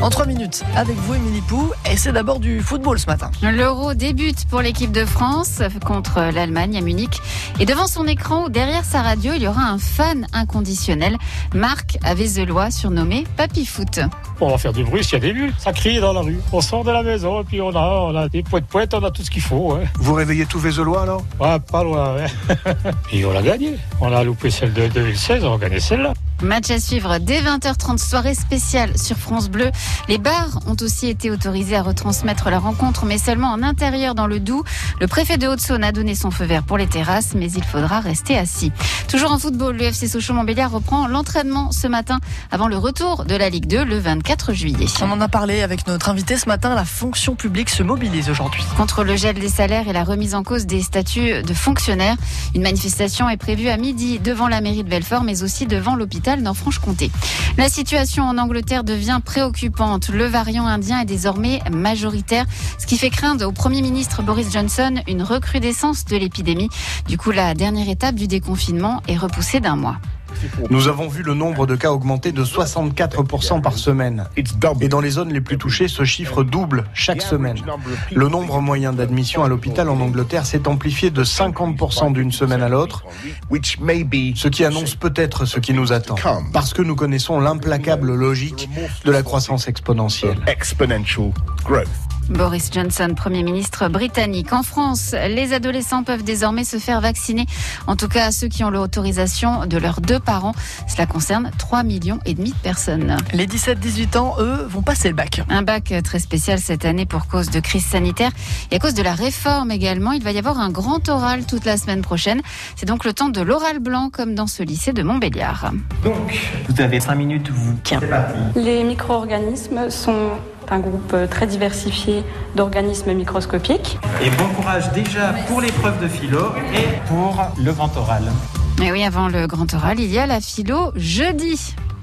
En trois minutes avec vous, Émilie Pou, et c'est d'abord du football ce matin. L'Euro débute pour l'équipe de France contre l'Allemagne à Munich. Et devant son écran ou derrière sa radio, il y aura un fan inconditionnel, Marc Avezelois, surnommé Papy Foot. On va faire du bruit s'il y a des buts. Ça crie dans la rue. On sort de la maison et puis on a, on a des poètes poètes, on a tout ce qu'il faut. Ouais. Vous réveillez tous Vézelois alors? Ouais, pas loin. Ouais. et on l'a gagné. On a loupé celle de 2016, on a gagné celle-là. Match à suivre dès 20h30, soirée spéciale sur France Bleu. Les bars ont aussi été autorisés à retransmettre la rencontre, mais seulement en intérieur dans le Doubs. Le préfet de Haute-Saône a donné son feu vert pour les terrasses, mais il faudra rester assis. Toujours en football, le FC Sochaux-Montbéliard reprend l'entraînement ce matin avant le retour de la Ligue 2 le 24 juillet. On en a parlé avec notre invité ce matin, la fonction publique se mobilise aujourd'hui. Contre le gel des salaires et la remise en cause des statuts de fonctionnaires, une manifestation est prévue à midi devant la mairie de Belfort, mais aussi devant l'hôpital dans Franche-Comté. La situation en Angleterre devient préoccupante. Le variant indien est désormais majoritaire, ce qui fait craindre au Premier ministre Boris Johnson une recrudescence de l'épidémie. Du coup, la dernière étape du déconfinement est repoussée d'un mois. Nous avons vu le nombre de cas augmenter de 64% par semaine. Et dans les zones les plus touchées, ce chiffre double chaque semaine. Le nombre moyen d'admissions à l'hôpital en Angleterre s'est amplifié de 50% d'une semaine à l'autre, ce qui annonce peut-être ce qui nous attend. Parce que nous connaissons l'implacable logique de la croissance exponentielle. Boris Johnson, Premier ministre britannique. En France, les adolescents peuvent désormais se faire vacciner, en tout cas ceux qui ont l'autorisation de leurs deux parents. Cela concerne 3 millions et demi de personnes. Les 17-18 ans, eux, vont passer le bac. Un bac très spécial cette année pour cause de crise sanitaire et à cause de la réforme également. Il va y avoir un grand oral toute la semaine prochaine. C'est donc le temps de l'oral blanc comme dans ce lycée de Montbéliard. Donc, vous avez 5 minutes, vous. Tiens. Les micro-organismes sont un groupe très diversifié d'organismes microscopiques. Et bon courage déjà pour l'épreuve de philo et pour le grand oral. Mais oui, avant le grand oral, il y a la philo jeudi.